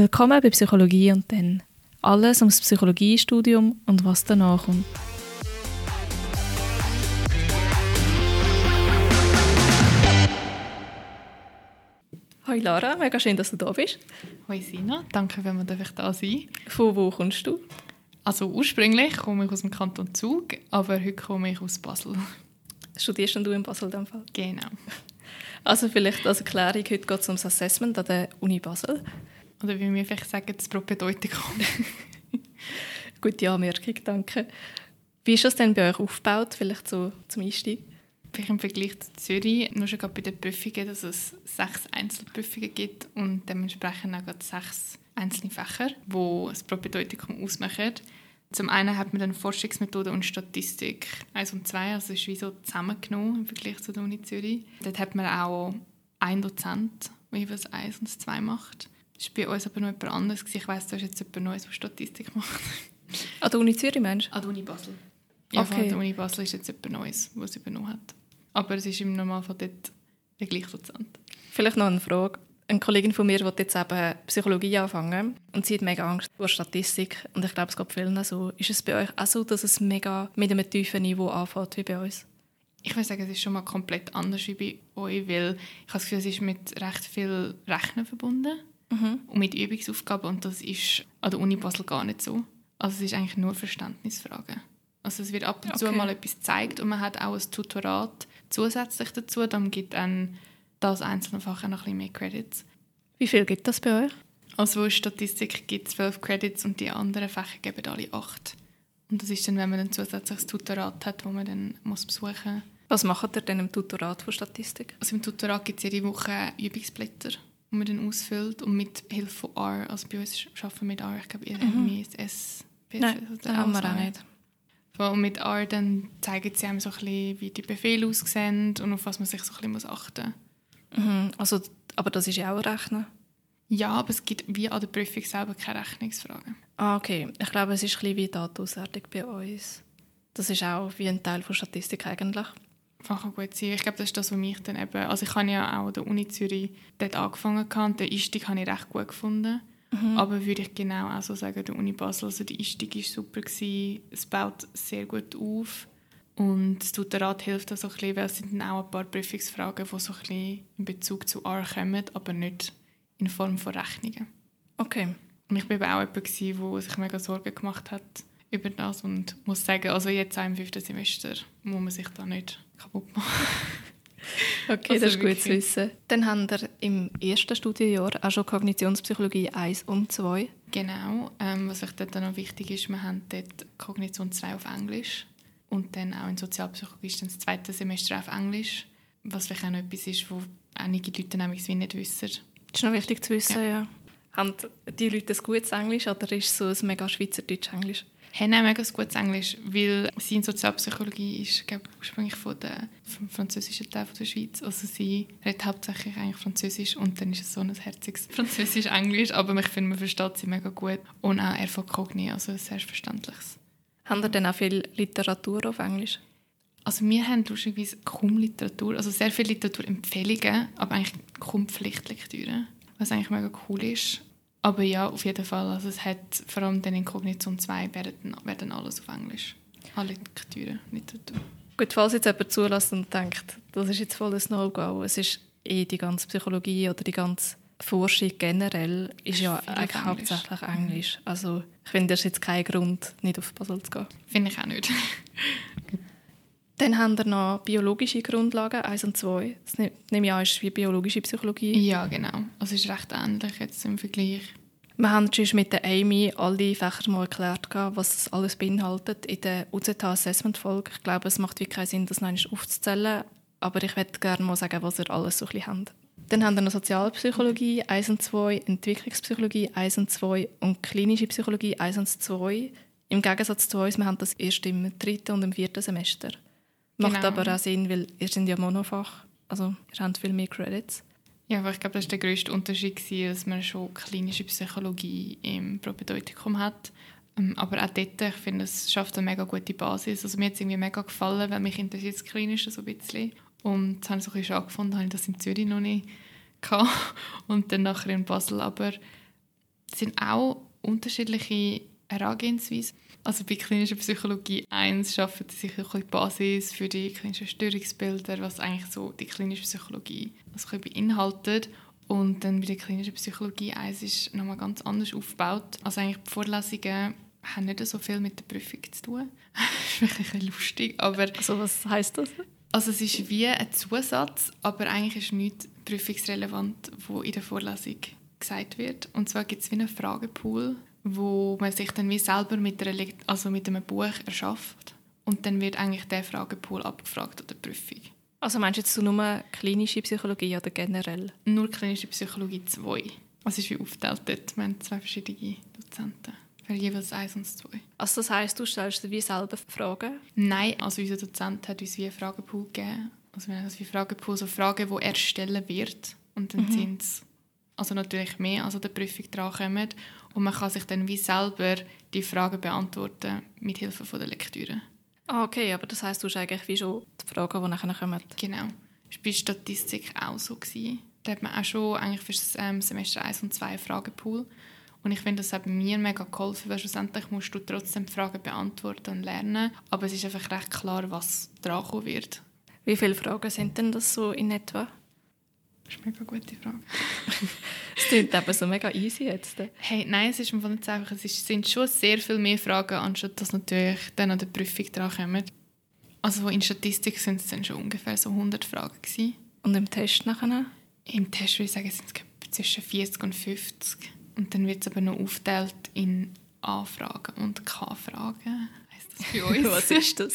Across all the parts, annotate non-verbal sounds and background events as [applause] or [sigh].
Willkommen bei Psychologie und dann. Alles ums Psychologiestudium und was danach kommt. Hallo Lara, mega schön, dass du da bist. Hallo Sina, danke, wenn wir da sein Von wo kommst du? Also ursprünglich komme ich aus dem Kanton Zug, aber heute komme ich aus Basel. Studierst du in Basel dem Fall? Genau. Also vielleicht als Erklärung, heute geht es ums Assessment an der Uni Basel. Oder wie wir vielleicht sagen, das Propedeutikum. [laughs] Gute Anmerkung, danke. Wie ist das denn bei euch aufgebaut, vielleicht so zum Einstieg? Vielleicht im Vergleich zu Zürich, nur schon bei den Prüfungen, dass es sechs Einzelprüfungen gibt und dementsprechend auch sechs einzelne Fächer, die das Propedeutikum ausmachen. Zum einen hat man dann Forschungsmethode und Statistik 1 und 2, also ist wie so zusammengenommen im Vergleich zu der Uni Zürich. Dort hat man auch einen Dozent, der jeweils 1 und 2 macht. Das war bei uns aber noch jemand anderes. Ich weiss, du hast jetzt jemand Neues, der Statistik macht. An der Uni Zürich, meinst du? An der Uni Basel. Ja, okay. an der Uni Basel ist jetzt jemand Neues, der es übernommen hat. Aber es ist im Normalfall dort der gleiche Dozent. Vielleicht noch eine Frage eine Kollegin von mir will jetzt eben Psychologie anfangen und sie hat mega Angst vor Statistik und ich glaube, es geht vielen so. Ist es bei euch auch so, dass es mega mit einem tiefen Niveau anfängt wie bei uns? Ich würde sagen, es ist schon mal komplett anders wie bei euch, weil ich habe das Gefühl, es ist mit recht viel Rechnen verbunden mhm. und mit Übungsaufgaben und das ist an der Uni Basel gar nicht so. Also es ist eigentlich nur Verständnisfragen. Also es wird ab und okay. zu mal etwas gezeigt und man hat auch ein Tutorat zusätzlich dazu, dann gibt ein das einzelne Fach auch noch ein bisschen mehr Credits. Wie viel gibt das bei euch? Also Statistik gibt es 12 Credits und die anderen Fächer geben alle 8. Und das ist dann, wenn man ein zusätzliches Tutorat hat, das man dann muss besuchen muss. Was macht ihr denn im Tutorat von Statistik? Also im Tutorat gibt es jede Woche Übungsblätter, die man dann ausfüllt und mit Hilfe von R, also bei uns arbeiten wir mit R, ich glaube, ihr mhm. habt S. Nein, das haben wir auch nicht. Und mit R dann zeigen sie einem so ein bisschen, wie die Befehle aussehen und auf was man sich so ein bisschen achten muss. Mhm. Also, aber das ist ja auch ein Rechnen? Ja, aber es gibt wie an der Prüfung selber keine Rechnungsfragen. Ah, okay. Ich glaube, es ist ein bisschen wie Datenauswertung bei uns. Das ist auch wie ein Teil von Statistik eigentlich. Kann gut sein. Ich glaube, das ist das, was mich dann eben... Also ich habe ja auch an der Uni Zürich dort angefangen und den Einstieg habe ich recht gut gefunden. Mhm. Aber würde ich genau auch so sagen, der Uni Basel, also der Einstieg war super, gewesen. es baut sehr gut auf. Und das Tutorat hilft auch so ein bisschen, weil es sind dann auch ein paar Prüfungsfragen, die so ein bisschen in Bezug zu R kommen, aber nicht in Form von Rechnungen. Okay. Und ich war eben auch jemand, der sich mega Sorgen gemacht hat über das und muss sagen, also jetzt auch im fünften Semester muss man sich da nicht kaputt machen. [laughs] okay, also das ist gut zu wissen. Dann haben wir im ersten Studienjahr auch schon Kognitionspsychologie 1 und 2. Genau. Ähm, was euch dort noch wichtig ist, wir haben dort Kognition 2 auf Englisch und dann auch in Sozialpsychologie ist dann das zweite Semester auf Englisch, was vielleicht auch noch etwas ist, wo einige Leute nämlich nicht wissen. Das ist noch wichtig zu wissen, ja. ja. Haben die Leute ein gutes Englisch oder ist es so ein mega schweizerdeutsch Englisch? Haben auch mega gutes Englisch, weil sie in Sozialpsychologie ist, glaube ursprünglich von der, vom französischen Teil der Schweiz. Also sie redet hauptsächlich eigentlich Französisch und dann ist es so ein herziges [laughs] Französisch-Englisch, aber ich finde, man versteht sie mega gut. Und auch er von Cogni, also ein selbstverständliches. Haben ihr denn auch viel Literatur auf Englisch? Also wir haben lustigerweise kaum Literatur, also sehr viele Literaturempfehlungen, aber eigentlich kaum Pflichtlektüre, was eigentlich mega cool ist. Aber ja, auf jeden Fall, also es hat vor allem dann in Kognition 2 werden, werden alles auf Englisch. Alle Lektüre, Literatur. Gut, falls jetzt jemand zulässt und denkt, das ist jetzt voll ein No-Go, es ist eh die ganze Psychologie oder die ganze Forschung generell ist ja eigentlich Englisch. hauptsächlich Englisch. Also ich finde, das ist jetzt kein Grund, nicht auf Basel zu gehen. Finde ich auch nicht. Dann haben wir noch biologische Grundlagen, 1 und 2. Das ne-, nehme ich an, ist wie biologische Psychologie. Ja, genau. Also es ist recht ähnlich jetzt im Vergleich. Wir haben schon mit der Amy alle Fächer mal erklärt, was das alles beinhaltet in der UZH-Assessment-Folge. Ich glaube, es macht wirklich keinen Sinn, das noch aufzuzählen. Aber ich würde gerne mal sagen, was ihr alles so ein bisschen habt. Dann haben wir noch Sozialpsychologie 1 und 2, Entwicklungspsychologie 1 und 2 und klinische Psychologie 1 und 2. Im Gegensatz zu uns, wir haben das erst im dritten und im vierten Semester. Macht genau. aber auch Sinn, weil ihr sind ja Monofach. Also ihr habt viel mehr Credits. Ja, aber ich glaube, das war der grösste Unterschied, dass man schon klinische Psychologie im Propedeutikum hat. Ähm, aber auch dort, ich finde, es schafft eine mega gute Basis. Also mir hat es irgendwie mega gefallen, weil mich interessiert das Klinische so ein bisschen. Und das habe ich so ein bisschen angefunden, habe ich das in Zürich noch nicht [laughs] gehabt. Und dann nachher in Basel. Aber Es sind auch unterschiedliche Herangehensweisen. Also bei klinischer Psychologie 1 schaffen sie sich die Basis für die klinischen Störungsbilder, was eigentlich so die klinische Psychologie also beinhaltet. Und dann bei der klinischen Psychologie 1 ist nochmal ganz anders aufgebaut. Also eigentlich die Vorlesungen haben nicht so viel mit der Prüfung zu tun. das [laughs] ist wirklich ein lustig, aber... Also was heißt das? Also es ist wie ein Zusatz, aber eigentlich ist nichts prüfungsrelevant, wo in der Vorlesung gesagt wird. Und zwar gibt es wie einen Fragepool, wo man sich dann wie selber mit, einer, also mit einem Buch erschafft. Und dann wird eigentlich der Fragepool abgefragt an der Prüfung. Also meinst du jetzt nur klinische Psychologie oder generell? Nur klinische Psychologie 2. Also es ist wie aufgeteilt dort. Wir haben zwei verschiedene Dozenten. Für jeweils eins und zwei. Also das heisst, du stellst dir wie selber Fragen? Nein, also unser Dozent hat uns wie einen Fragepool gegeben. Also wir haben das wie Fragepool, so Fragen, die er stellen wird. Und dann mhm. sind es also natürlich mehr, als an der Prüfung drankommen. Und man kann sich dann wie selber die Fragen beantworten mit Hilfe von der Lektüre. Ah, okay, aber das heißt, du hast eigentlich wie schon die Fragen, die nachher kommen. Genau. Das war bei Statistik auch so. Gewesen. Da hat man auch schon eigentlich für das ähm, Semester 1 und 2 einen Fragepool. Und ich finde, das hat mir mega geholfen, weil schlussendlich musst du trotzdem die Fragen beantworten und lernen. Aber es ist einfach recht klar, was dran wird. Wie viele Fragen sind denn das so in etwa? Das ist eine mega gute Frage. [laughs] Es klingt eben so mega easy jetzt. Hey, nein, es ist einfach nicht einfach. Es sind schon sehr viel mehr Fragen, anstatt dass natürlich dann an der Prüfung drankommen. Also in Statistik sind es dann schon ungefähr so 100 Fragen gewesen. Und im Test nachher? Im Test würde ich sagen, sind es zwischen 40 und 50. Und dann wird es aber noch aufgeteilt in A-Fragen und K-Fragen. Heißt das bei [laughs] uns? Was ist das?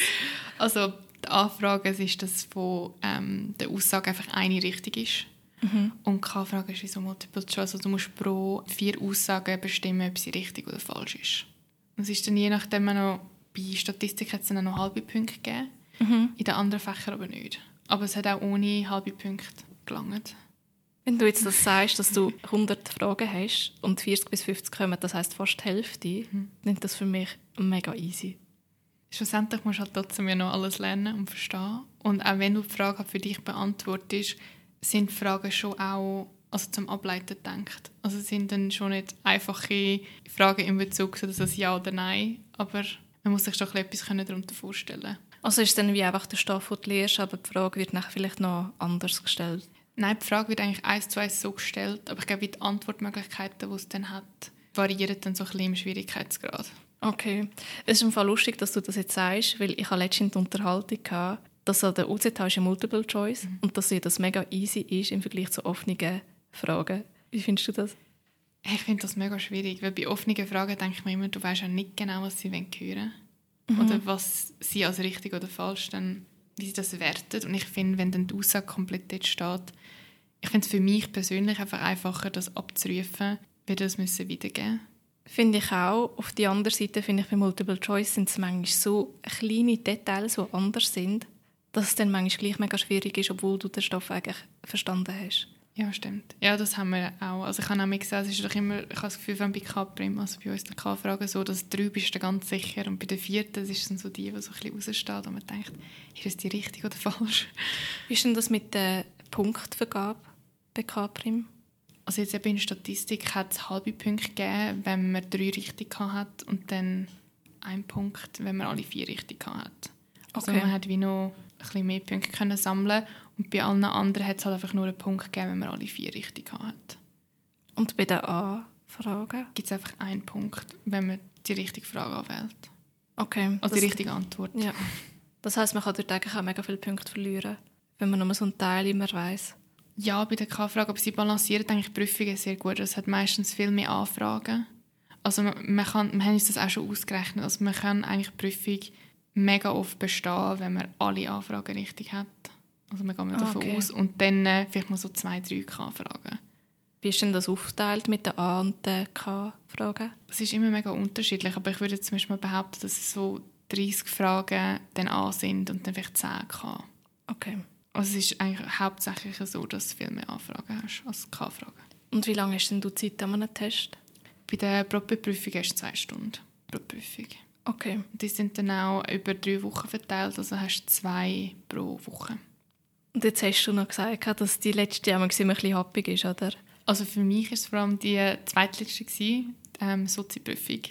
Also die A-Frage ist, dass von ähm, der Aussage einfach eine richtig ist. Mhm. Und K-Frage ist wie so Multiple Choice. Also du musst pro vier Aussagen bestimmen, ob sie richtig oder falsch ist. Es ist dann je nachdem noch, bei Statistik hat es dann noch halbe Punkte gegeben, mhm. in den anderen Fächern aber nicht. Aber es hat auch ohne halbe Punkte gelangt. Wenn du jetzt das sagst, dass du 100 Fragen hast und 40 bis 50 kommen, das heißt fast die Hälfte, mhm. nimmt das für mich mega easy. Schlussendlich musst du halt trotzdem ja noch alles lernen und verstehen. Und auch wenn du die Frage für dich beantwortest, sind die Fragen schon auch also zum Ableiten gedacht. Also es sind dann schon nicht einfache Fragen in Bezug auf das Ja oder Nein, aber man muss sich schon etwas darunter vorstellen Also ist es dann wie einfach der Stoff, den du lernst, aber die Frage wird nachher vielleicht noch anders gestellt? Nein, die Frage wird eigentlich eins zu eins so gestellt, aber ich glaube, die Antwortmöglichkeiten, die es dann hat, variieren dann so ein bisschen im Schwierigkeitsgrad. Okay. Es ist im Fall lustig, dass du das jetzt sagst, weil ich letztens die Unterhaltung hatte, dass an der UZH ist Multiple Choice mhm. und dass das mega easy ist im Vergleich zu offenen Fragen. Wie findest du das? Ich finde das mega schwierig, weil bei offenen Fragen denke ich mir immer, du weißt ja nicht genau, was sie hören wollen. Mhm. Oder was sie als richtig oder falsch dann, wie sie das werten. Und ich finde, wenn dann die Aussage komplett dort steht, ich finde es für mich persönlich einfach einfacher, das abzurufen, wie das müssen wiedergeben Finde ich auch. Auf der anderen Seite finde ich bei Multiple Choice sind es manchmal so kleine Details, die anders sind, dass es dann manchmal gleich mega schwierig ist, obwohl du den Stoff eigentlich verstanden hast. Ja, stimmt. Ja, das haben wir auch. Also ich habe auch gesagt, es ist doch immer, ich habe das Gefühl, wenn bei K-Prim, also bei uns der K-Frage so, dass drei bist du ganz sicher und bei der vierten das ist dann so die, die so ein bisschen raussteht und man denkt, ist das die richtig oder falsch? Wie ist denn das mit der Punktvergabe bei K-Prim? Also jetzt eben in Statistik hat es halbe Punkte gegeben, wenn man drei richtig hat und dann ein Punkt, wenn man alle vier richtig hat. Also okay. man hat wie noch bisschen mehr Punkte können sammeln und bei allen anderen hat es halt einfach nur einen Punkt gegeben, wenn man alle vier richtig hat. Und bei den A-Fragen? Gibt es einfach einen Punkt, wenn man die richtige Frage anwählt. Okay. Also die richtige Antwort. Ja. Das heißt, man kann dort eigentlich auch mega viele Punkte verlieren, wenn man nur so einen Teil immer weiß. Ja, bei der K-Frage, aber sie balancieren eigentlich Prüfungen sehr gut. Es hat meistens viel mehr Anfragen. Also man, man kann, wir haben uns das auch schon ausgerechnet. Also man kann eigentlich die Prüfung mega oft bestehen, wenn man alle Anfragen richtig hat. Also wir gehen ah, davon okay. aus. Und dann äh, vielleicht mal so zwei, drei K-Fragen. Wie ist denn das aufgeteilt mit den A- und den K-Fragen? Es ist immer mega unterschiedlich, aber ich würde zum Beispiel behaupten, dass es so 30 Fragen dann A sind und dann vielleicht 10 K. Okay. Also es ist eigentlich hauptsächlich so, dass du viel mehr Anfragen hast als K-Fragen. Und wie lange hast denn du Zeit an einem Test? Bei der Probeprüfung hast du zwei Stunden pro Prüfung. Okay. Die sind dann auch über drei Wochen verteilt, also hast du zwei pro Woche. Und jetzt hast du noch gesagt, dass die letzte Jahr ein bisschen happig ist, oder? Also für mich war es vor allem die zweitletzte, ähm, Sozi-Prüfung.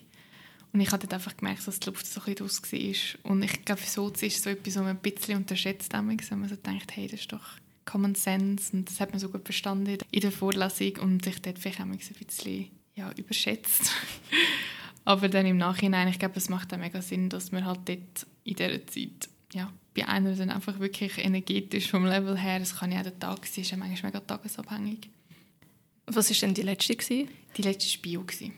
Und ich habe dort einfach gemerkt, dass die Luft so ein bisschen draus war. Und ich glaube, für Sozi ist so etwas, was man ein bisschen unterschätzt, wenn man so denkt, hey, das ist doch Common Sense und das hat man so gut verstanden in der Vorlesung und sich dort vielleicht auch ein bisschen ja, überschätzt. [laughs] Aber dann im Nachhinein, ich glaube, es macht auch mega Sinn, dass man halt dort in dieser Zeit, ja, bei einer dann einfach wirklich energetisch vom Level her, es kann ja auch der Tag sein, ist ja manchmal mega tagesabhängig. Was war denn die letzte? Gewesen? Die letzte war Bio. Gewesen.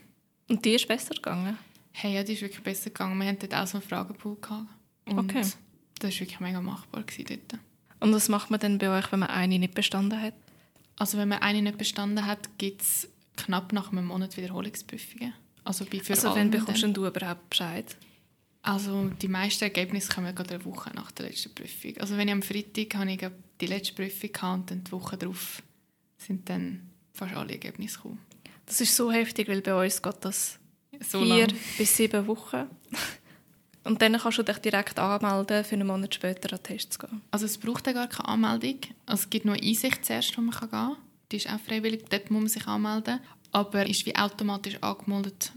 Und die ist besser gegangen? Hey, ja, die ist wirklich besser gegangen. Wir hatten dort auch so einen Fragenpool. Gehabt. Und okay. das war wirklich mega machbar dort. Und was macht man denn bei euch, wenn man eine nicht bestanden hat? Also wenn man eine nicht bestanden hat, gibt es knapp nach einem Monat Wiederholungsprüfungen. Also, bei für also wann bekommst du überhaupt Bescheid? Also die meisten Ergebnisse kommen gerade eine Woche nach der letzten Prüfung. Also wenn ich am Freitag habe ich die letzte Prüfung hatte und dann die Woche darauf sind dann fast alle Ergebnisse gekommen. Das ist so heftig, weil bei uns geht das so vier lang. bis sieben Wochen. Und dann kannst du dich direkt anmelden, für einen Monat später an Tests zu gehen. Also es braucht ja gar keine Anmeldung. Also es gibt nur Einsicht zuerst, wo man gehen kann. Die ist auch freiwillig, dort muss man sich anmelden. Aber ist wie automatisch angemeldet,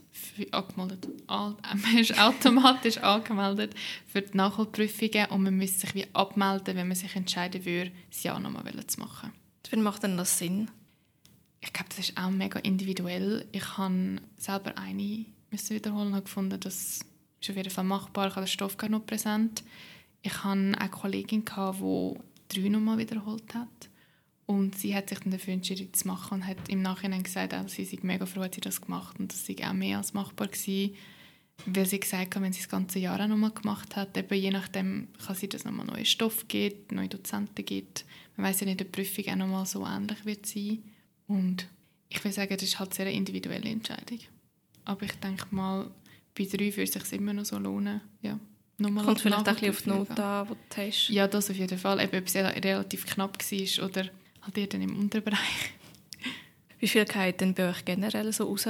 angemeldet an, [laughs] man ist automatisch [laughs] angemeldet für die Nachholprüfungen und man müsste sich wie abmelden, wenn man sich entscheiden würde, das Jahr nochmal zu machen. Wie macht denn das Sinn? Ich glaube, das ist auch mega individuell. Ich habe selber eine müssen wiederholen und habe gefunden, dass ist auf jeden Fall machbar. Ich habe den Stoff gar noch präsent. Ich hatte eine Kollegin, die drei nochmal wiederholt hat. Und sie hat sich dann dafür entschieden, das zu machen und hat im Nachhinein gesagt, dass sie sich mega froh, dass sie das gemacht hat und das sei auch mehr als machbar gewesen. Weil sie gesagt hat, wenn sie das ganze Jahr auch nochmal gemacht hat, eben je nachdem kann sie das nochmal neuen Stoff gibt, neue Dozenten gibt. Man weiß ja nicht, ob die Prüfung auch nochmal so ähnlich wird sein. Und ich will sagen, das ist halt sehr eine individuelle Entscheidung. Aber ich denke mal, bei drei würde es sich immer noch so lohnen. Ja. Nochmal Kommt vielleicht auch ein auf die Note an, die du hast. Ja, das auf jeden Fall. Eben, ob es relativ knapp war oder halt eher dann im Unterbereich. Wie viel geht denn bei euch generell so raus?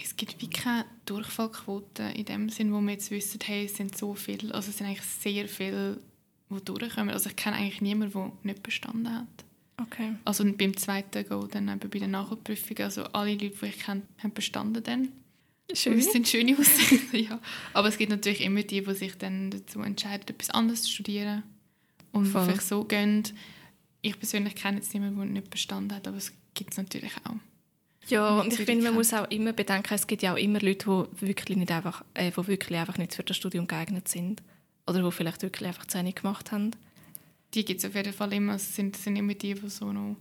Es gibt wie keine Durchfallquote in dem Sinn, wo wir jetzt wissen, hey, es sind so viele, also es sind eigentlich sehr viele, die durchkommen. Also ich kenne eigentlich niemanden, der nicht bestanden hat. Okay. Also beim zweiten Go, dann eben bei der Nachprüfung, also alle Leute, die ich kenne, haben bestanden dann. Schön. Das sind schöne Aussichten, [laughs] ja. Aber es gibt natürlich immer die, die sich dann dazu entscheiden, etwas anderes zu studieren und Voll. vielleicht so gehen. Ich persönlich kenne jetzt niemanden, der nicht bestanden hat, aber es gibt es natürlich auch. Ja, und ich finde, man muss auch immer bedenken, es gibt ja auch immer Leute, die wirklich, nicht einfach, äh, die wirklich einfach nicht für das Studium geeignet sind. Oder die vielleicht wirklich einfach zu wenig gemacht haben. Die gibt es auf jeden Fall immer. Es sind, sind immer die, die so noch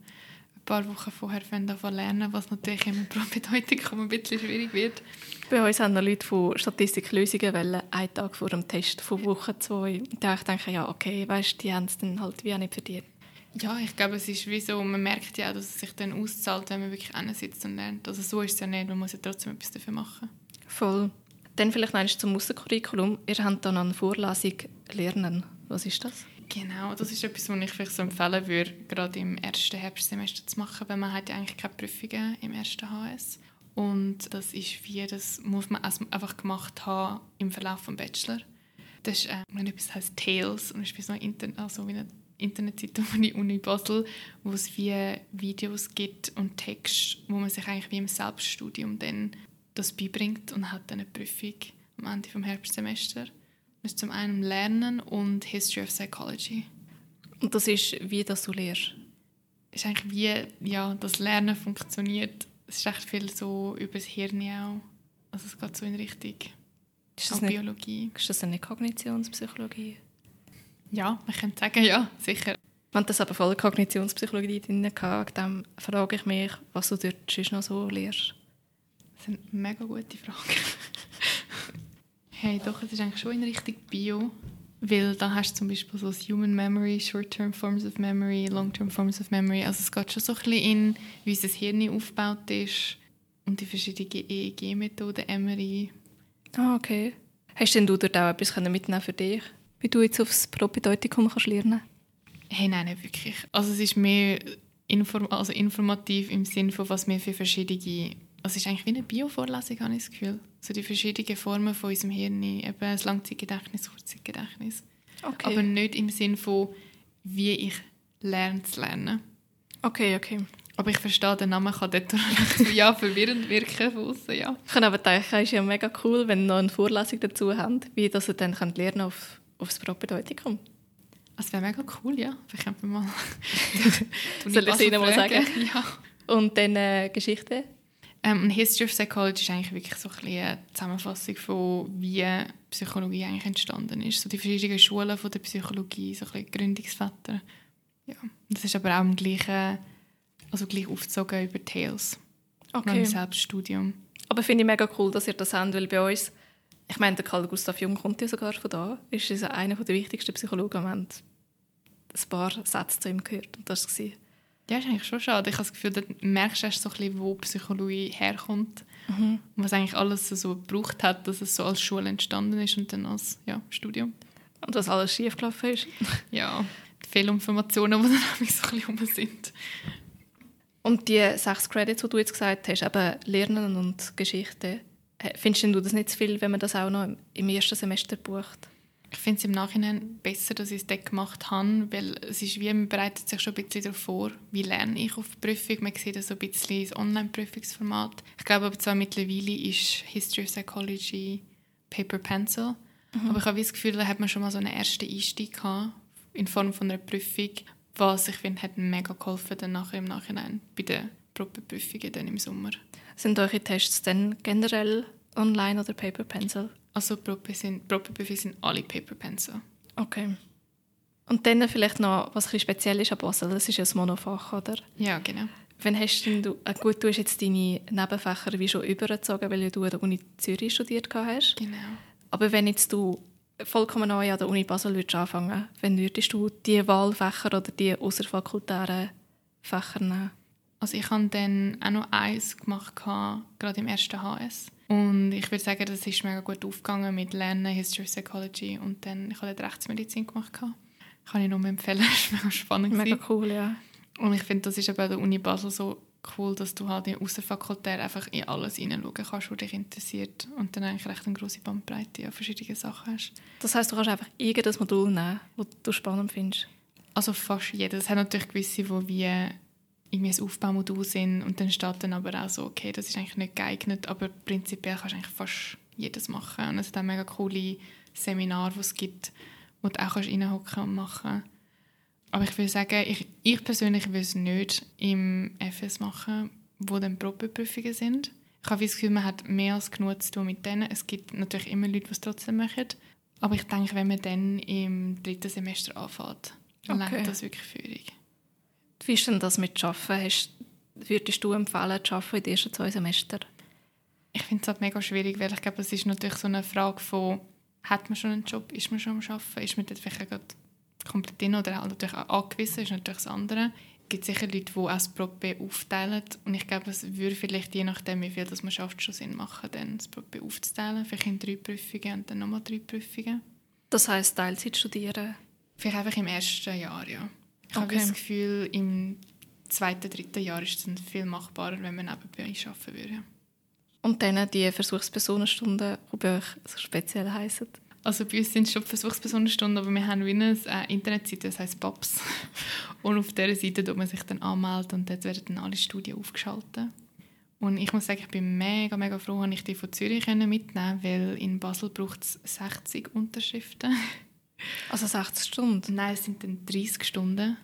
paar Wochen vorher davon lernen, was natürlich im Probedeutikum [laughs] ein bisschen schwierig wird. Bei uns haben noch Leute von Statistiklösungen wollen, einen Tag vor dem Test von Woche zwei. Da ich denke, ja, okay, weißt, die haben es dann halt wie auch nicht verdient. Ja, ich glaube, es ist wie so, man merkt ja auch, dass es sich dann auszahlt, wenn man wirklich sitzt und lernt. Also so ist es ja nicht, man muss ja trotzdem etwas dafür machen. Voll. Dann vielleicht noch zum Mustercurriculum. Ihr habt dann eine Vorlesung «Lernen». Was ist das? Genau, das ist etwas, was ich vielleicht so empfehlen würde, gerade im ersten Herbstsemester zu machen, weil man hat ja eigentlich keine Prüfungen im ersten HS. Und das ist wie, das muss man einfach gemacht haben im Verlauf des Bachelor. Das ist, äh, wenn etwas heißt Tales, und ist wie so eine, also wie eine Internetseite von der Uni Basel, wo es wie Videos gibt und Texte, wo man sich eigentlich wie im Selbststudium dann das beibringt und hat dann eine Prüfung am Ende des Herbstsemesters ist zum einen Lernen und History of Psychology. Und das ist, wie das du lernst? ist eigentlich wie ja, das Lernen funktioniert. Es ist echt viel so über das Hirn auch. Also es geht so in Richtung ist das Biologie. Nicht, ist das eine Kognitionspsychologie? Ja, man könnte sagen, ja, sicher. Wenn das aber voll Kognitionspsychologie drin hatte, dann frage ich mich, was du dort noch so lernst. Das ist eine mega gute Frage. [laughs] Hey, doch, es ist eigentlich schon in Richtung Bio. Weil da hast du zum Beispiel so das Human Memory, Short-Term Forms of Memory, Long-Term Forms of Memory. Also es geht schon so ein bisschen in, wie unser Hirn aufgebaut ist und die verschiedenen EEG-Methoden, MRI. Ah, okay. Hast denn du dort auch etwas mitnehmen für dich? Wie du jetzt aufs Propedeutikum kannst lernen Hey, nein, nicht wirklich. Also es ist mehr inform also informativ im Sinne von, was wir für verschiedene also es ist eigentlich wie eine Bio-Vorlesung, habe ich das Gefühl. So die verschiedenen Formen von unserem Hirn, eben das Langzeitgedächtnis, Kurzzeitgedächtnis. Okay. Aber nicht im Sinne von, wie ich lerne zu lernen. Okay, okay. Aber ich verstehe, der Name kann dort [laughs] ja, verwirrend wirken von aussen, ja. Ich kann aber denken, es ist ja mega cool, wenn noch eine Vorlesung dazu haben, wie dass ihr dann könnt lernen auf das Propedeutikum. Das wäre mega cool, ja. Vielleicht können wir mal... [laughs] Soll ich es Ihnen mal sagen? Ja. Und dann äh, Geschichte? Ähm, History of Psychology ist eigentlich wirklich so ein bisschen eine Zusammenfassung von wie Psychologie eigentlich entstanden ist. So die verschiedenen Schulen von der Psychologie, so ein Gründungsväter. Ja. Das ist aber auch im gleichen, also gleich aufgezogen über Tales. Okay. Im Selbststudium. Aber finde ich mega cool, dass ihr das habt, weil bei uns, ich meine, der Karl Gustav Jung kommt ja sogar von da, ist also einer der wichtigsten Psychologen. Wir haben ein paar Sätze zu ihm gehört und das war ja, ist eigentlich schon schade. Ich habe das Gefühl, da merkst du erst so ein bisschen, wo Psychologie herkommt. Mhm. Und was eigentlich alles so gebraucht hat, dass es so als Schule entstanden ist und dann als ja, Studium. Und was alles schiefgelaufen ist. [laughs] ja, die Fehlinformationen, die dann so [laughs] ein bisschen rum sind. Und die sechs Credits, die du jetzt gesagt hast, eben Lernen und Geschichte, findest du das nicht zu viel, wenn man das auch noch im ersten Semester bucht? Ich finde es im Nachhinein besser, dass ich es dort gemacht habe, weil es ist wie, man bereitet sich schon ein bisschen darauf vor, wie lerne ich auf die Prüfung. Man sieht so ein bisschen das Online-Prüfungsformat. Ich glaube aber zwar mittlerweile ist History of Psychology Paper Pencil, mhm. aber ich habe das Gefühl, da hat man schon mal so einen ersten Einstieg gehabt, in Form von einer Prüfung, was ich finde, hat mega geholfen dann nachher im Nachhinein bei den Probeprüfungen dann im Sommer. Sind eure Tests dann generell online oder Paper Pencil? Also Probe sind, sind alle Paper Pencil. Okay. Und dann vielleicht noch, was ein speziell ist an Basel, das ist ja das Monofach, oder? Ja, genau. Wann hast du, äh gut, du hast jetzt deine Nebenfächer wie schon übergezogen, weil du an der Uni Zürich studiert hast. Genau. Aber wenn jetzt du vollkommen neu an der Uni Basel würdest anfangen, wann würdest du die Wahlfächer oder die außerfakultären Fächer nehmen? Also ich habe dann auch noch eins gemacht, gerade im ersten HS. Und ich würde sagen, das ist mega gut aufgegangen mit Lernen, History, Psychology und dann, ich habe Rechtsmedizin gemacht. Kann ich nur empfehlen, [laughs] das war mega spannend. Mega cool, ja. Und ich finde, das ist bei der Uni Basel so cool, dass du halt in außerfakultär einfach in alles hineinschauen kannst, was dich interessiert und dann eigentlich recht eine grosse Bandbreite an verschiedenen Sachen hast. Das heißt, du kannst einfach irgendein Modul nehmen, das du spannend findest? Also fast jedes. Es hat natürlich gewisse, die wie irgendwie ein Aufbaumodul sind und dann steht dann aber auch so, okay, das ist eigentlich nicht geeignet, aber prinzipiell kannst du eigentlich fast jedes machen. Und es hat auch mega coole Seminare, die es gibt, wo du auch reinhocken und machen Aber ich will sagen, ich, ich persönlich will es nicht im FS machen, wo dann Probeprüfungen sind. Ich habe das Gefühl, man hat mehr als genug zu tun mit denen. Es gibt natürlich immer Leute, die es trotzdem machen. Aber ich denke, wenn man dann im dritten Semester anfängt, dann okay. das wirklich Führung. Wie ist denn das mit Arbeiten? Hast, würdest du empfehlen, zu arbeiten in den ersten zwei Semestern? Ich finde es halt mega schwierig, weil ich glaube, es ist natürlich so eine Frage von, hat man schon einen Job, ist man schon am Arbeiten, ist man dort vielleicht gerade komplett drin oder halt natürlich auch angewiesen, ist natürlich das andere. Es gibt sicher Leute, die auch das Probe aufteilen und ich glaube, es würde vielleicht je nachdem, wie viel das man schafft, schon Sinn machen, dann das Probe aufzuteilen, vielleicht in drei Prüfungen und dann nochmal drei Prüfungen. Das heisst Teilzeit studieren? Vielleicht einfach im ersten Jahr, ja. Ich okay. habe das Gefühl, im zweiten, dritten Jahr ist es viel machbarer, wenn man nebenbei arbeiten würde. Und dann die Versuchspersonenstunden, die bei euch so speziell heissen? Also bei uns sind es schon Versuchspersonenstunden, aber wir haben wie eine äh, Internetseite, das heisst PAPS. [laughs] Und auf dieser Seite tut man sich dann anmelden und dort werden dann alle Studien aufgeschaltet. Und ich muss sagen, ich bin mega, mega froh, dass ich die von Zürich mitnehmen weil in Basel braucht es 60 Unterschriften. [laughs] Also 60 Stunden? Nein, es sind dann 30 Stunden.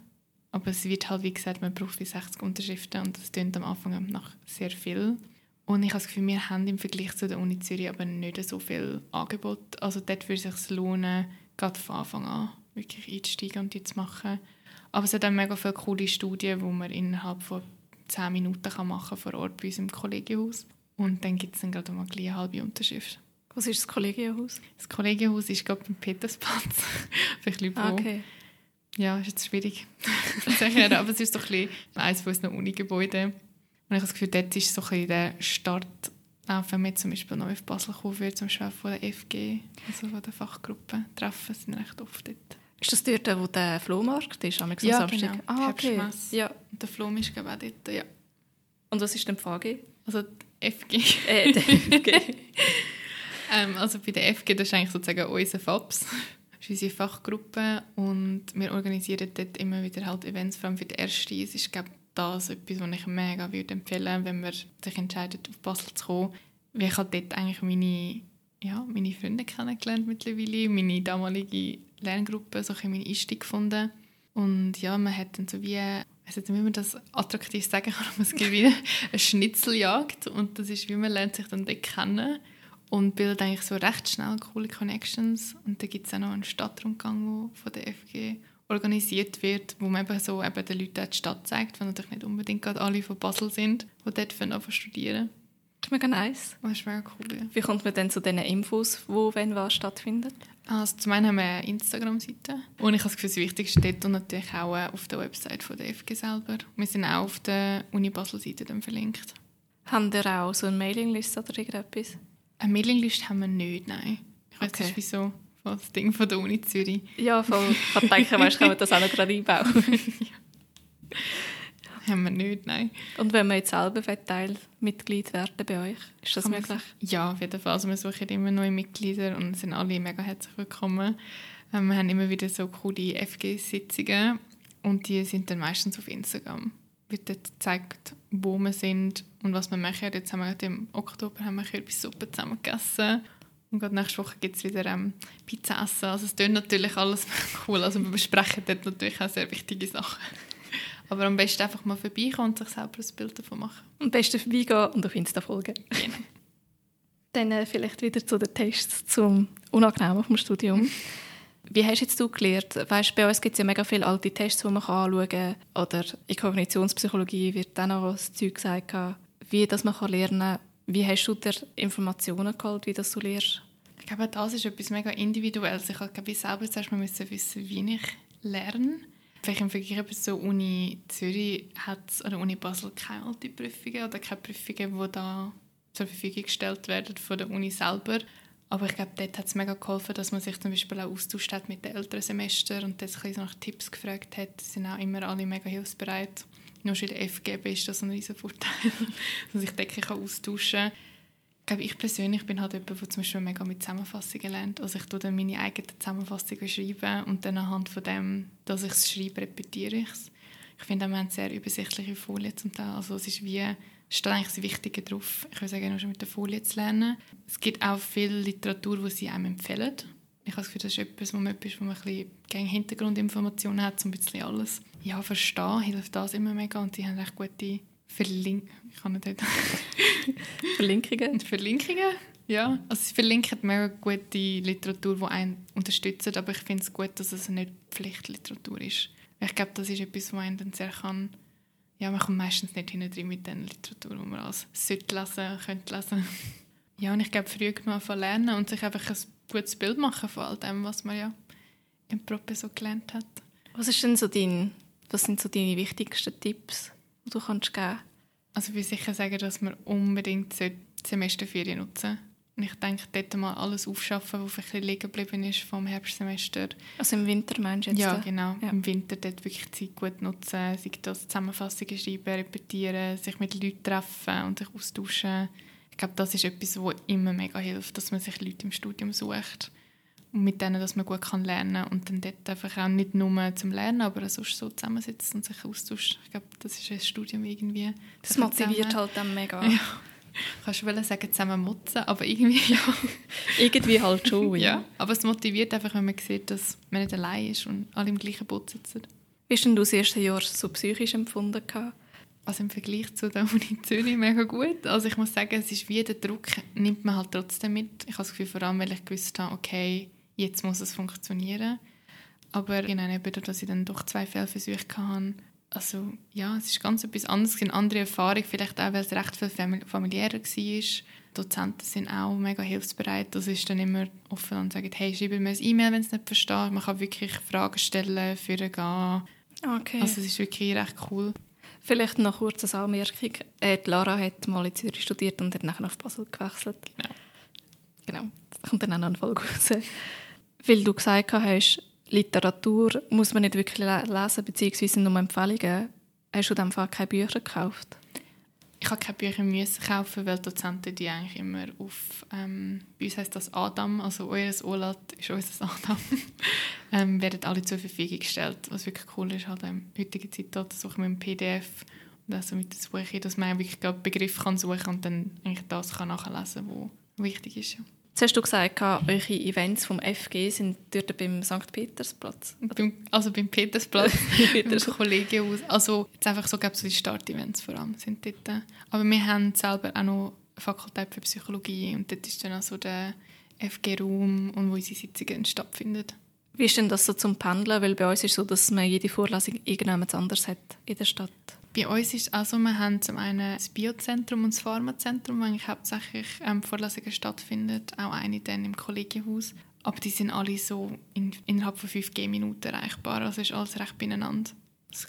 Aber es wird halt, wie gesagt, man braucht wie 60 Unterschriften und das klingt am Anfang nach sehr viel. Und ich habe das Gefühl, wir haben im Vergleich zu der Uni Zürich aber nicht so viel Angebot. Also dort würde es sich lohnen, gerade von Anfang an wirklich einzusteigen und die zu machen. Aber es hat auch mega viele coole Studien, die man innerhalb von 10 Minuten machen kann vor Ort bei uns im Kollegiumhaus. Und dann gibt es dann gerade mal eine halbe Unterschrift. Was ist das Kollegienhaus? Das Kollegienhaus ist gerade beim Petersplatz. [laughs] Vielleicht Leute, ah, okay. Ja, ist jetzt schwierig [laughs] zu aber es ist so ein bisschen eines von unseren Uni-Gebäuden. Und ich habe das Gefühl, dort ist so ein bisschen der Start, auch wenn wir zum Beispiel neu auf Basel kommen würden, zum Beispiel von der FG, also von der Fachgruppe treffen, sind recht oft dort. Ist das dort, wo der Flohmarkt ist, am ja, Samstag? Genau. Ah, okay. Ja. Und der Flohm ist glaube auch dort, ja. Und was ist denn die VG? Also die FG. Äh, die FG. [laughs] Ähm, also bei der FG, das ist eigentlich sozusagen unser FABS. [laughs] Das ist unsere Fachgruppe und wir organisieren dort immer wieder halt Events, vor allem für die erste. Es ist, glaube das etwas, was ich mega würde empfehlen wenn man sich entscheidet, auf Basel zu kommen. Ich halt dort eigentlich meine, ja, meine Freunde kennengelernt mittlerweile, meine damalige Lerngruppe, so ein meinen Einstieg gefunden. Und ja, man hat dann so wie, ich weiß wie man das attraktiv sagen kann, [laughs] aber es gibt wie eine Schnitzeljagd und das ist, wie man lernt sich dann dort kennen und bildet eigentlich so recht schnell coole Connections. Und da gibt es auch noch einen Stadtrundgang, der von der FG organisiert wird, wo man eben so eben den Leuten die Stadt zeigt, weil natürlich nicht unbedingt gerade alle von Basel sind, die dort studieren Das ist mega nice. Das ist mega cool, ja. Wie kommt man denn zu diesen Infos, wo wenn was stattfindet? Also zum einen haben wir eine Instagram-Seite und ich habe das Gefühl, das Wichtigste steht und natürlich auch auf der Website von der FG selber. Wir sind auch auf der Uni Basel-Seite verlinkt. Haben ihr auch so eine Mailingliste oder irgendetwas? Eine Mailingliste haben wir nicht, nein. Ich weiß okay. nicht, wieso. Das Ding von der Uni Zürich. Ja, voll. Ich denke, weißt, kann man das auch noch gerade einbauen. ja. [laughs] Haben wir nicht, nein. Und wenn man jetzt selber Teilmitglied werden bei euch, ist das kann möglich? Ja, auf jeden Fall. Also wir suchen immer neue Mitglieder und sind alle mega herzlich willkommen. Ähm, wir haben immer wieder so coole FG-Sitzungen und die sind dann meistens auf Instagram. Wird dort gezeigt, wo wir sind und was wir machen. Jetzt haben wir im Oktober haben wir etwas Suppe zusammen gegessen und gerade nächste Woche gibt es wieder ähm, Pizza essen. Also es klingt natürlich alles [laughs] cool. Also wir besprechen dort natürlich auch sehr wichtige Sachen. Aber am besten einfach mal vorbeikommen und sich selber ein Bild davon machen. Am besten vorbeigehen und auf Insta folgen. Genau. [laughs] Dann äh, vielleicht wieder zu den Tests zum Unangenehmen vom Studium. [laughs] Wie hast jetzt du gelernt? Weißt, bei uns gibt es ja mega viele alte Tests, die man anschauen kann. Oder in Kognitionspsychologie wird auch noch das Zeug gesagt, wie das man lernen kann, wie hast du dir Informationen geholt, wie das du lernst? Ich glaube, das ist etwas mega Individuelles. Ich glaube, ich selber zuerst mal wissen, wie ich lerne. Vielleicht im Vergleich zu Uni Zürich hat oder Uni Basel keine alte Prüfungen oder keine Prüfungen, die da zur Verfügung gestellt werden von der Uni selber. Aber ich glaube, dort hat es mega geholfen, dass man sich zum Beispiel auch austauscht hat mit den älteren Semestern und dort ein nach Tipps gefragt hat. Sie sind auch immer alle mega hilfsbereit. Nur schon in der FGB ist das ein riesen Vorteil, [laughs] dass ich Decke austauschen kann. Ich glaube, ich persönlich bin halt jemand, der zum Beispiel mega mit Zusammenfassungen lernt. Also ich tue dann meine eigene Zusammenfassung schreiben und dann anhand von dem, dass ich es schreibe, repetiere ich es. Ich finde, wir haben sehr übersichtliche Folien zum Teil. Also es ist wie, steht eigentlich das Wichtige drauf. Ich würde sagen, nur schon mit der Folie zu lernen. Es gibt auch viel Literatur, die sie einem empfehlen. Ich habe das Gefühl, das ist etwas, wo man, etwas, wo man ein bisschen Hintergrundinformationen hat, so ein bisschen alles ja, verstehen hilft das immer mega und sie haben recht gute Verlink ich kann nicht [laughs] Verlinkungen. [laughs] Verlinkungen, ja. Also sie verlinken mega gute Literatur, die einen unterstützt, aber ich finde es gut, dass es nicht Pflichtliteratur ist. Ich glaube, das ist etwas, was einen dann sehr kann ja, man kommt meistens nicht hinten mit der Literatur, die man als sollte lesen, könnte lesen. [laughs] ja, und ich glaube, früh genug lernen und sich einfach ein gutes Bild machen von all dem, was man ja im Proppe so gelernt hat. Was ist denn so dein was sind so deine wichtigsten Tipps, die du kannst geben? Also ich würde sicher sagen, dass man unbedingt Semesterferien nutzen und ich denke, dort mal alles aufschaffen, was vielleicht liegen geblieben ist vom Herbstsemester. Also im Winter meinst du jetzt? Ja, genau. Ja. Im Winter dort wirklich Zeit gut nutzen, sich das Zusammenfassungen schreiben, repetieren, sich mit Leuten treffen und sich austauschen. Ich glaube, das ist etwas, was immer mega hilft, dass man sich Leute im Studium sucht und mit denen, dass man gut kann lernen kann und dann dort einfach auch nicht nur zum Lernen, aber sonst so zusammensitzt und sich austauscht. Ich glaube, das ist ein Studium irgendwie. Das, das motiviert halt dann mega. Ja. Kannst du sagen, zusammen motzen, aber irgendwie [laughs] ja. irgendwie halt schon, ja. ja. Aber es motiviert einfach, wenn man sieht, dass man nicht allein ist und alle im gleichen Boot sitzen. Wie hast du das erste Jahr so psychisch empfunden? Also im Vergleich zu der Uni Zürich mega gut. Also ich muss sagen, es ist wie der Druck, nimmt man halt trotzdem mit. Ich habe das Gefühl, vor allem, weil ich gewusst habe, okay, jetzt muss es funktionieren. Aber genau, eben, dass ich dann doch zwei Fehlversuche hatte, also ja, es ist ganz etwas anderes, eine andere Erfahrung, vielleicht auch, weil es recht viel familiärer war. Die Dozenten sind auch mega hilfsbereit. Das ist dann immer offen und sagen, hey, schreib mir ein E-Mail, wenn es nicht versteht. Man kann wirklich Fragen stellen, für gehen. Okay. Also es ist wirklich recht cool. Vielleicht noch kurz eine Anmerkung. Äh, Lara hat mal in Zürich studiert und hat nachher auf Basel gewechselt. Genau. Genau, das kommt dann auch noch eine Folge raus weil du gesagt hast, Literatur muss man nicht wirklich lesen, beziehungsweise nur Empfehlungen. Hast du in Fall keine Bücher gekauft? Ich habe keine Bücher müssen kaufen, weil Dozenten die eigentlich immer auf, ähm, bei uns heisst das Adam, also eures OLAT ist unser Adam, [laughs] ähm, werden alle zur Verfügung gestellt. Was wirklich cool ist, halt in heutiger Zeit, da suchen wir ein PDF Also mit der Suche, dass man wirklich Begriff kann suchen und dann eigentlich das kann nachlesen kann, was wichtig ist. Ja. Jetzt hast du gesagt, eure Events vom FG sind dort beim St. Petersplatz. Beim, also beim Petersplatz, [laughs] beim Kollegienhaus. Also jetzt einfach so, glaube so die Start-Events vor allem sind dort. Aber wir haben selber auch noch eine Fakultät für Psychologie und dort ist dann auch so der FG-Raum und wo unsere Sitzungen stattfinden. Wie ist denn das so zum Pendeln? Weil bei uns ist es so, dass man jede Vorlesung irgendjemand anders hat in der Stadt. Bei uns ist also, wir haben zum einen das Biozentrum und das Pharmazentrum, wo eigentlich hauptsächlich ähm, Vorlesungen stattfinden, auch eine dann im Kollegienhaus. Aber die sind alle so in, innerhalb von 5G Minuten erreichbar, also ist alles recht beieinander.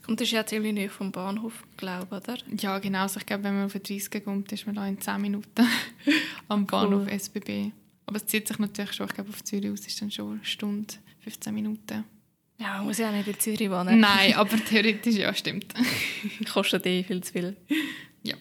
Und das ist ja ziemlich nahe vom Bahnhof, glaube ich, oder? Ja, genau. Also ich glaube, wenn man auf 30 kommt, ist man da in 10 Minuten [laughs] am Bahnhof cool. SBB. Aber es zieht sich natürlich schon, ich glaube, auf Zürich aus ist dann schon eine Stunde, 15 Minuten. Ja, man muss ja auch nicht in Zürich wohnen. Nein, aber theoretisch ja, stimmt. [laughs] Kostet eh viel zu viel. Ja.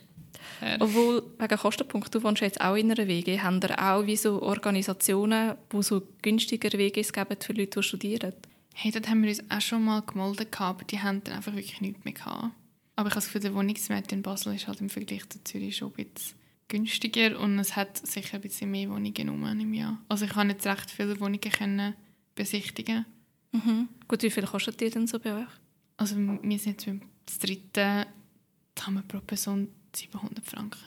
Äh. Obwohl, wegen Kostenpunkt, du wohnst jetzt auch in einer WG, haben ihr auch wie so Organisationen, die so günstiger WGs geben für Leute, die studieren? Hey, dort haben wir uns auch schon mal gemeldet, aber die haben dann einfach wirklich nichts mehr gehabt. Aber ich habe das Gefühl, der Wohnungsmarkt in Basel ist halt im Vergleich zu Zürich schon ein bisschen günstiger und es hat sicher ein bisschen mehr Wohnungen genommen im Jahr. Also ich kann jetzt recht viele Wohnungen können besichtigen Mhm. Gut, wie viel kostet die denn so bei euch? Also wir sind jetzt beim dritten, da haben wir pro Person 700 Franken.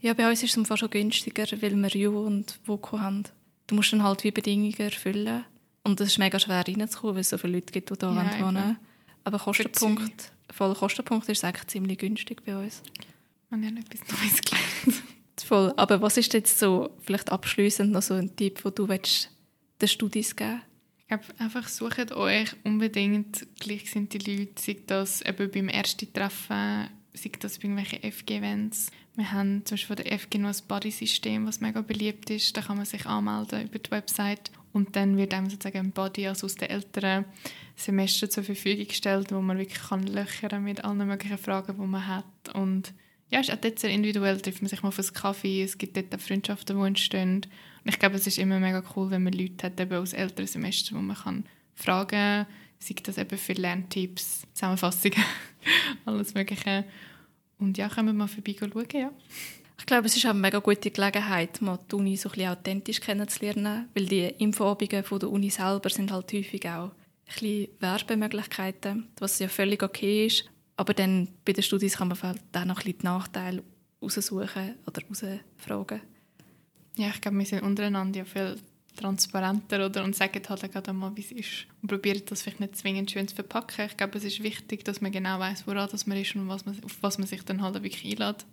Ja, bei uns ist es fast schon günstiger, weil wir Ju und Voko haben. Du musst dann halt wie Bedingungen erfüllen. Und es ist mega schwer reinzukommen, weil es so viele Leute gibt, die hier ja, wohnen Aber Kostenpunkt, voll Kostenpunkt ist eigentlich ziemlich günstig bei uns. Man hat etwas Neues gelernt. [laughs] voll. Aber was ist jetzt so, vielleicht abschließend noch so ein Tipp, den du willst, den Studis geben glaube, einfach sucht euch unbedingt gleichgesinnte Leute, sei das eben beim ersten Treffen, sei das bei irgendwelchen FG-Events. Wir haben zum Beispiel von der FG noch ein Body-System, das mega beliebt ist. Da kann man sich anmelden über die Website und dann wird einem sozusagen ein Body also aus den älteren Semestern zur Verfügung gestellt, wo man wirklich kann löchern mit allen möglichen Fragen, die man hat. Und ja, ist auch dort sehr individuell, trifft man sich mal auf einen Kaffee, es gibt dort auch Freundschaften, die entstehen. Und ich glaube, es ist immer mega cool, wenn man Leute hat, eben aus älteren Semestern, wo man kann fragen kann, sei das eben für Lerntipps, Zusammenfassungen, [laughs] alles Mögliche. Und ja, können wir mal vorbei schauen, ja. Ich glaube, es ist auch eine mega gute Gelegenheit, mal die Uni so ein bisschen authentisch kennenzulernen, weil die Infoabende von der Uni selber sind halt häufig auch ein bisschen Werbemöglichkeiten, was ja völlig okay ist. Aber dann bei den Studien kann man halt auch noch ein bisschen die Nachteile raussuchen oder rausfragen. Ja, ich glaube, wir sind untereinander ja viel transparenter oder, und sagen halt gerade mal, wie es ist. Und probieren das vielleicht nicht zwingend schön zu verpacken. Ich glaube, es ist wichtig, dass man genau weiß, woran das man ist und was man, auf was man sich dann halt wirklich einlädt.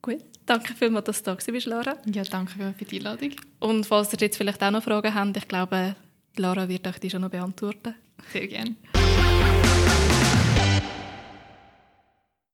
Gut, danke vielmals, dass du da bist, Lara. Ja, danke vielmals für die Einladung. Und falls ihr jetzt vielleicht auch noch Fragen habt, ich glaube, Lara wird euch die schon noch beantworten. Sehr gerne.